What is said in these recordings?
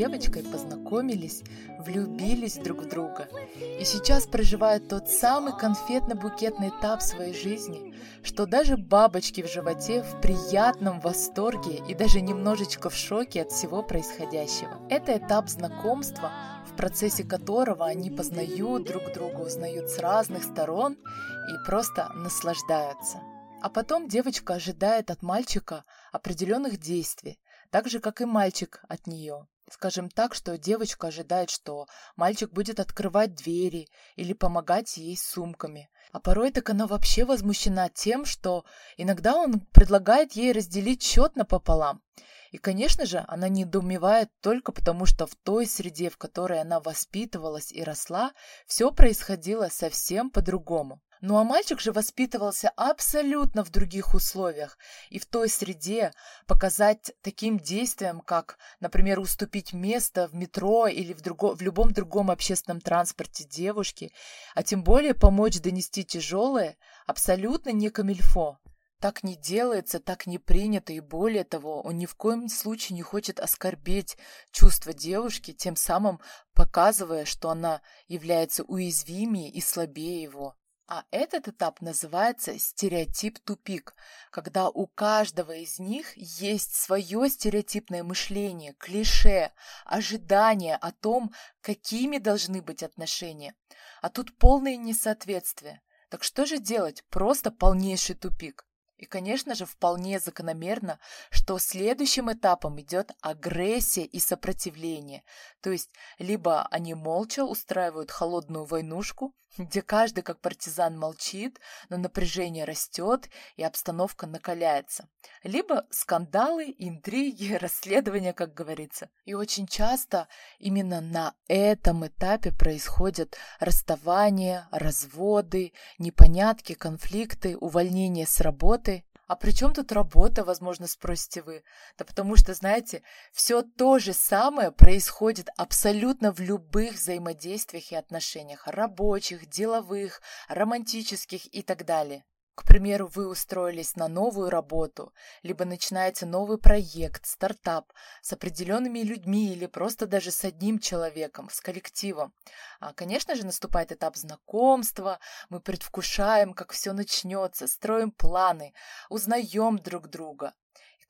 девочкой познакомились, влюбились друг в друга и сейчас проживают тот самый конфетно-букетный этап своей жизни, что даже бабочки в животе в приятном восторге и даже немножечко в шоке от всего происходящего. Это этап знакомства, в процессе которого они познают друг друга, узнают с разных сторон и просто наслаждаются. А потом девочка ожидает от мальчика определенных действий, так же, как и мальчик от нее. Скажем так, что девочка ожидает, что мальчик будет открывать двери или помогать ей с сумками. А порой так она вообще возмущена тем, что иногда он предлагает ей разделить счет напополам. И, конечно же, она недоумевает только потому, что в той среде, в которой она воспитывалась и росла, все происходило совсем по-другому. Ну а мальчик же воспитывался абсолютно в других условиях. И в той среде показать таким действием, как, например, уступить место в метро или в, друго, в любом другом общественном транспорте девушке, а тем более помочь донести тяжелое, абсолютно не камильфо. Так не делается, так не принято, и более того, он ни в коем случае не хочет оскорбить чувства девушки, тем самым показывая, что она является уязвимее и слабее его. А этот этап называется стереотип-тупик, когда у каждого из них есть свое стереотипное мышление, клише, ожидание о том, какими должны быть отношения. А тут полное несоответствие. Так что же делать? Просто полнейший тупик. И, конечно же, вполне закономерно, что следующим этапом идет агрессия и сопротивление. То есть, либо они молча устраивают холодную войнушку, где каждый как партизан молчит, но напряжение растет и обстановка накаляется. Либо скандалы, интриги, расследования, как говорится. И очень часто именно на этом этапе происходят расставания, разводы, непонятки, конфликты, увольнения с работы а при чем тут работа, возможно, спросите вы? Да потому что, знаете, все то же самое происходит абсолютно в любых взаимодействиях и отношениях, рабочих, деловых, романтических и так далее. К примеру, вы устроились на новую работу, либо начинаете новый проект, стартап с определенными людьми или просто даже с одним человеком, с коллективом. А, конечно же, наступает этап знакомства, мы предвкушаем, как все начнется, строим планы, узнаем друг друга.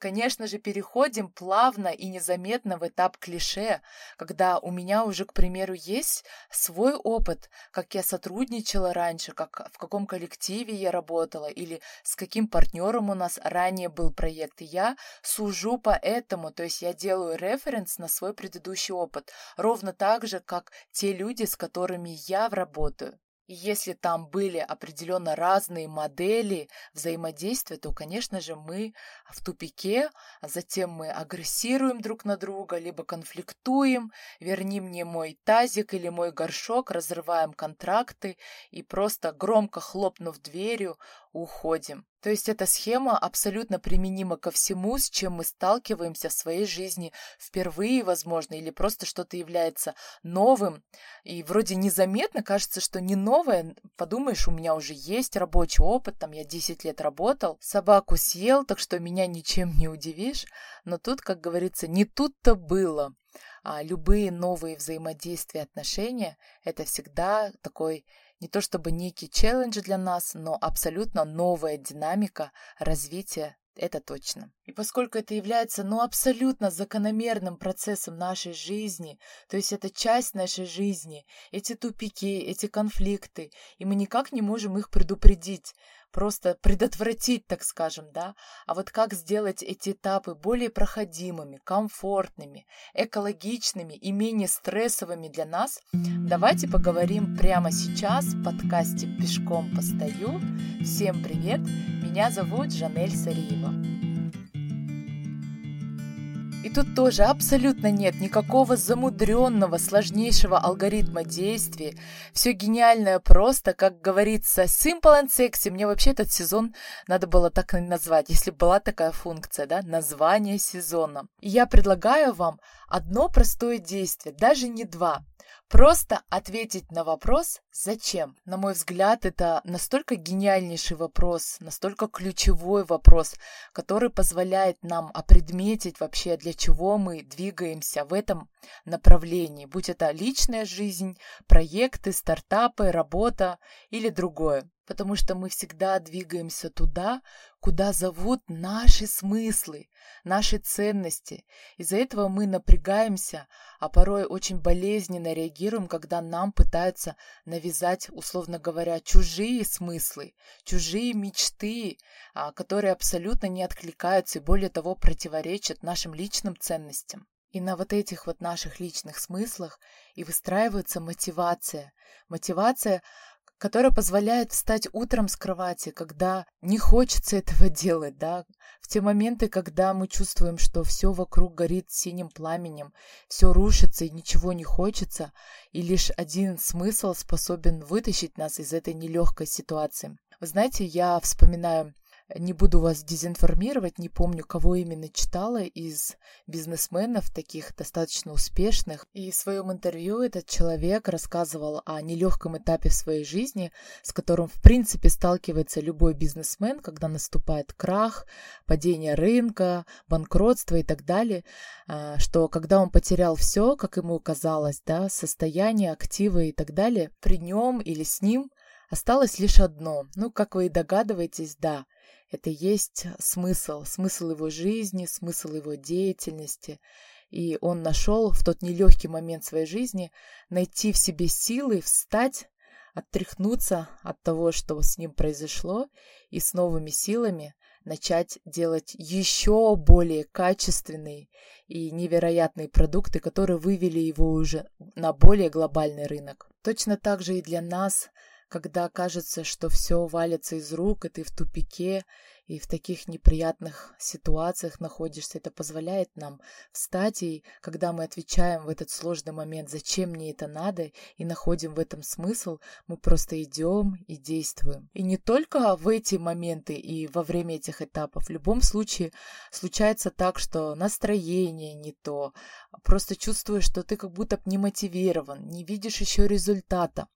Конечно же, переходим плавно и незаметно в этап клише, когда у меня уже, к примеру, есть свой опыт, как я сотрудничала раньше, как в каком коллективе я работала или с каким партнером у нас ранее был проект. И я сужу по этому, то есть я делаю референс на свой предыдущий опыт, ровно так же, как те люди, с которыми я работаю. И если там были определенно разные модели взаимодействия, то, конечно же, мы в тупике, а затем мы агрессируем друг на друга, либо конфликтуем, верни мне мой тазик или мой горшок, разрываем контракты и просто громко хлопнув дверью, уходим. То есть эта схема абсолютно применима ко всему, с чем мы сталкиваемся в своей жизни впервые, возможно, или просто что-то является новым. И вроде незаметно кажется, что не новое. Подумаешь, у меня уже есть рабочий опыт, там я 10 лет работал, собаку съел, так что меня ничем не удивишь. Но тут, как говорится, не тут-то было. А любые новые взаимодействия, отношения – это всегда такой не то чтобы некий челлендж для нас, но абсолютно новая динамика развития это точно. И поскольку это является, ну, абсолютно закономерным процессом нашей жизни, то есть это часть нашей жизни, эти тупики, эти конфликты, и мы никак не можем их предупредить, просто предотвратить, так скажем, да. А вот как сделать эти этапы более проходимыми, комфортными, экологичными и менее стрессовыми для нас, давайте поговорим прямо сейчас в подкасте «Пешком постою». Всем привет! Меня зовут Жанель Сариева. И тут тоже абсолютно нет никакого замудренного, сложнейшего алгоритма действий. Все гениальное просто, как говорится, simple and sexy. Мне вообще этот сезон надо было так назвать, если была такая функция, да, название сезона. И я предлагаю вам одно простое действие, даже не два. Просто ответить на вопрос «Зачем?». На мой взгляд, это настолько гениальнейший вопрос, настолько ключевой вопрос, который позволяет нам опредметить вообще, для чего мы двигаемся в этом направлении, будь это личная жизнь, проекты, стартапы, работа или другое потому что мы всегда двигаемся туда, куда зовут наши смыслы, наши ценности. Из-за этого мы напрягаемся, а порой очень болезненно реагируем, когда нам пытаются навязать, условно говоря, чужие смыслы, чужие мечты, а, которые абсолютно не откликаются и более того противоречат нашим личным ценностям. И на вот этих вот наших личных смыслах и выстраивается мотивация. Мотивация, которая позволяет встать утром с кровати, когда не хочется этого делать, да, в те моменты, когда мы чувствуем, что все вокруг горит синим пламенем, все рушится и ничего не хочется, и лишь один смысл способен вытащить нас из этой нелегкой ситуации. Вы знаете, я вспоминаю не буду вас дезинформировать, не помню, кого именно читала из бизнесменов, таких достаточно успешных. И в своем интервью этот человек рассказывал о нелегком этапе в своей жизни, с которым, в принципе, сталкивается любой бизнесмен, когда наступает крах, падение рынка, банкротство и так далее, а, что когда он потерял все, как ему казалось, да, состояние, активы и так далее, при нем или с ним осталось лишь одно. Ну, как вы и догадываетесь, да – это есть смысл, смысл его жизни, смысл его деятельности. И он нашел в тот нелегкий момент своей жизни найти в себе силы, встать, оттряхнуться от того, что с ним произошло, и с новыми силами начать делать еще более качественные и невероятные продукты, которые вывели его уже на более глобальный рынок. Точно так же и для нас когда кажется, что все валится из рук, и ты в тупике, и в таких неприятных ситуациях находишься. Это позволяет нам встать, и когда мы отвечаем в этот сложный момент, зачем мне это надо, и находим в этом смысл, мы просто идем и действуем. И не только в эти моменты и во время этих этапов. В любом случае случается так, что настроение не то, просто чувствуешь, что ты как будто не мотивирован, не видишь еще результата.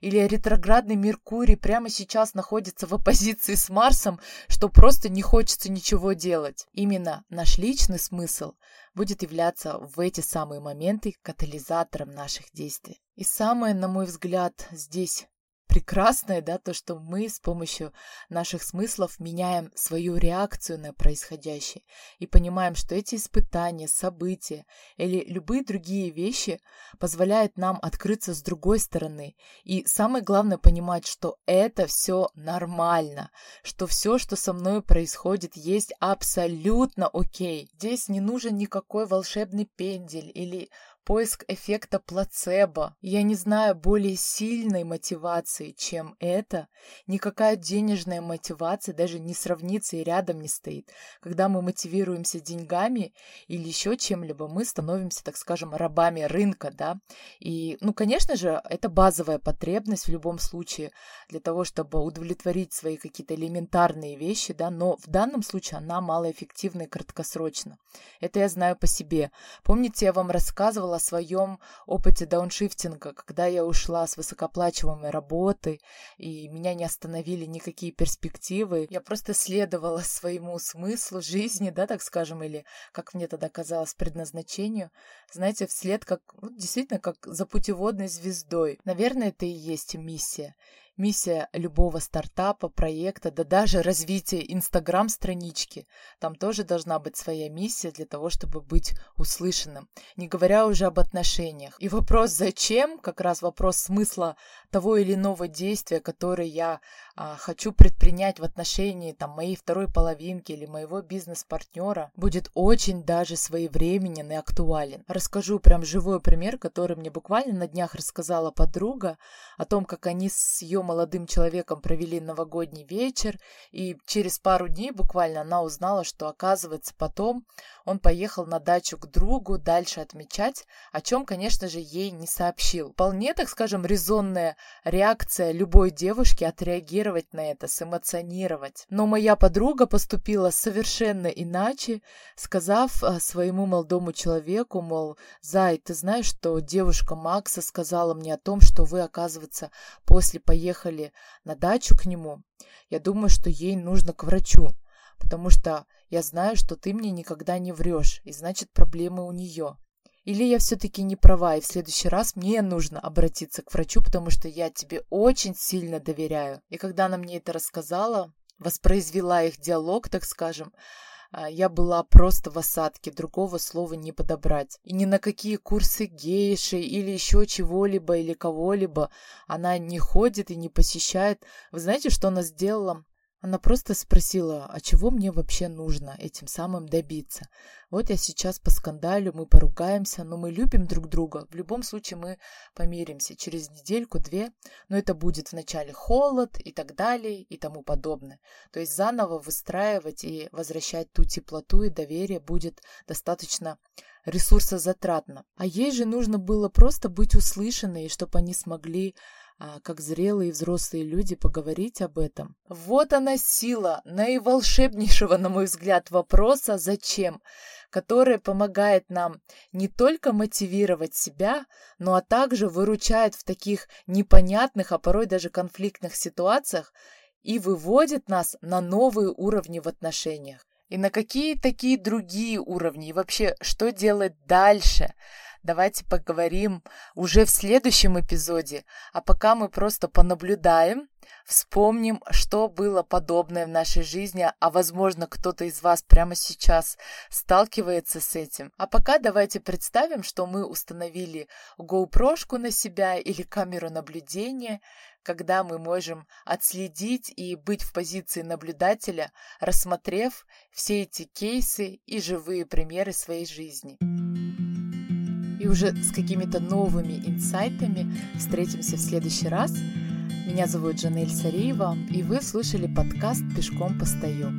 Или ретроградный Меркурий прямо сейчас находится в оппозиции с Марсом, что просто не хочется ничего делать. Именно наш личный смысл будет являться в эти самые моменты катализатором наших действий. И самое, на мой взгляд, здесь прекрасное, да, то, что мы с помощью наших смыслов меняем свою реакцию на происходящее и понимаем, что эти испытания, события или любые другие вещи позволяют нам открыться с другой стороны. И самое главное понимать, что это все нормально, что все, что со мной происходит, есть абсолютно окей. Здесь не нужен никакой волшебный пендель или поиск эффекта плацебо. Я не знаю более сильной мотивации, чем это. Никакая денежная мотивация даже не сравнится и рядом не стоит. Когда мы мотивируемся деньгами или еще чем-либо, мы становимся, так скажем, рабами рынка, да. И, ну, конечно же, это базовая потребность в любом случае для того, чтобы удовлетворить свои какие-то элементарные вещи, да, но в данном случае она малоэффективна и краткосрочна. Это я знаю по себе. Помните, я вам рассказывала рассказывала о своем опыте дауншифтинга, когда я ушла с высокоплачиваемой работы, и меня не остановили никакие перспективы. Я просто следовала своему смыслу жизни, да, так скажем, или, как мне тогда казалось, предназначению. Знаете, вслед как, ну, действительно, как за путеводной звездой. Наверное, это и есть миссия. Миссия любого стартапа, проекта, да даже развития инстаграм-странички. Там тоже должна быть своя миссия для того, чтобы быть услышанным. Не говоря уже об отношениях. И вопрос «зачем?» как раз вопрос смысла того или иного действия, которое я а, хочу предпринять в отношении там, моей второй половинки или моего бизнес-партнера, будет очень даже своевременен и актуален. Расскажу прям живой пример, который мне буквально на днях рассказала подруга о том, как они с ее молодым человеком провели новогодний вечер, и через пару дней буквально она узнала, что, оказывается, потом он поехал на дачу к другу дальше отмечать, о чем, конечно же, ей не сообщил. Вполне, так скажем, резонная реакция любой девушки отреагировать на это, сэмоционировать. Но моя подруга поступила совершенно иначе, сказав а, своему молодому человеку, мол, Зай, ты знаешь, что девушка Макса сказала мне о том, что вы, оказывается, после поехали на дачу к нему. Я думаю, что ей нужно к врачу, потому что я знаю, что ты мне никогда не врешь, и значит проблемы у нее. Или я все-таки не права, и в следующий раз мне нужно обратиться к врачу, потому что я тебе очень сильно доверяю. И когда она мне это рассказала, воспроизвела их диалог, так скажем, а, я была просто в осадке, другого слова не подобрать. И ни на какие курсы гейши или еще чего-либо или кого-либо она не ходит и не посещает. Вы знаете, что она сделала? Она просто спросила, а чего мне вообще нужно этим самым добиться. Вот я сейчас по скандалю, мы поругаемся, но мы любим друг друга. В любом случае мы помиримся через недельку-две, но это будет вначале холод и так далее и тому подобное. То есть заново выстраивать и возвращать ту теплоту и доверие будет достаточно ресурсозатратно. А ей же нужно было просто быть услышанной, чтобы они смогли а, как зрелые и взрослые люди поговорить об этом. Вот она сила наиволшебнейшего, на мой взгляд, вопроса «Зачем?», которая помогает нам не только мотивировать себя, но а также выручает в таких непонятных, а порой даже конфликтных ситуациях и выводит нас на новые уровни в отношениях. И на какие такие другие уровни? И вообще, что делать дальше? Давайте поговорим уже в следующем эпизоде. А пока мы просто понаблюдаем, вспомним, что было подобное в нашей жизни, а возможно кто-то из вас прямо сейчас сталкивается с этим. А пока давайте представим, что мы установили GoPro на себя или камеру наблюдения, когда мы можем отследить и быть в позиции наблюдателя, рассмотрев все эти кейсы и живые примеры своей жизни и уже с какими-то новыми инсайтами встретимся в следующий раз. Меня зовут Жанель Сариева, и вы слушали подкаст «Пешком постою».